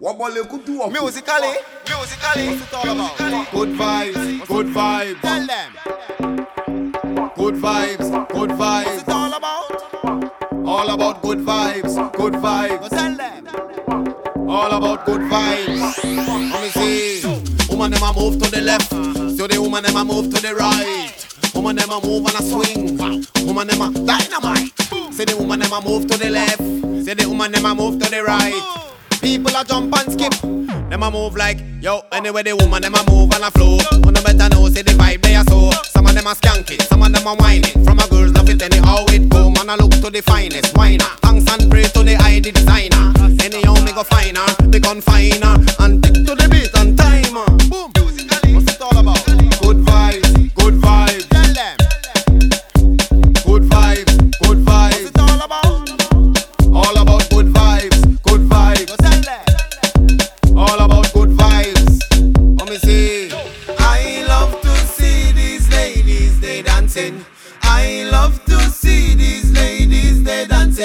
Musically, musically, what's it all about? Good vibes, good vibes, Tell them, good vibes, good what's vibes. it all about? All about good vibes, good Go vibes. tell them. All about good vibes. Let me see. Woman them a move to the left, uh-huh. so the woman them a move to the right. Woman them a move and a swing. Woman them a dynamite. Say the woman them a move to the left, say the woman them a move to the right. People a jump and skip. Them a move like yo. Anyway the woman them a move and a flow. On the better know say the vibe they are so. Some of them a skanking, some of them a whining. From a girls love it anyhow it go. Man a look to the finest whiner. Thanks and praise to the ID designer. Anyhow me go find her, me confine her, and tick to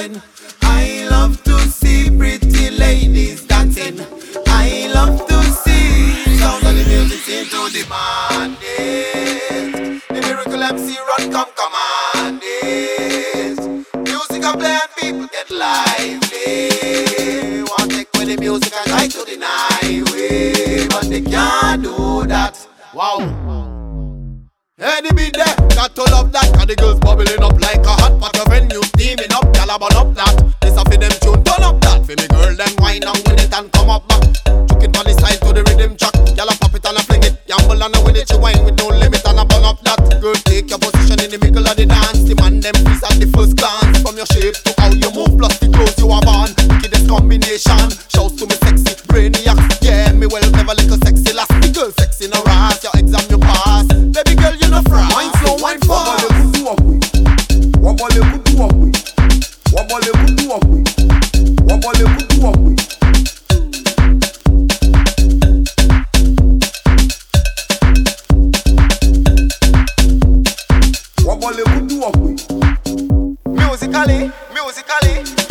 dancing. I love to see pretty ladies dancing. I love to see sound of the music seem to demand it. The miracle MC run come command it. Music a play and people get lively. Want take with the music and try to deny we, but they can't do that. Wow. Beat there, got to love that Cause the girls bubbling up like come up back Chuck it on the side to the rhythm track. Y'all pop it and a fling it. Yamble and a with it, she wine with no limit and a burn up that. Girl, take your position in the middle of the dance. The man them please at the first glance. From your shape to how you move plus the clothes you have on combination Shouts to me musically, musically.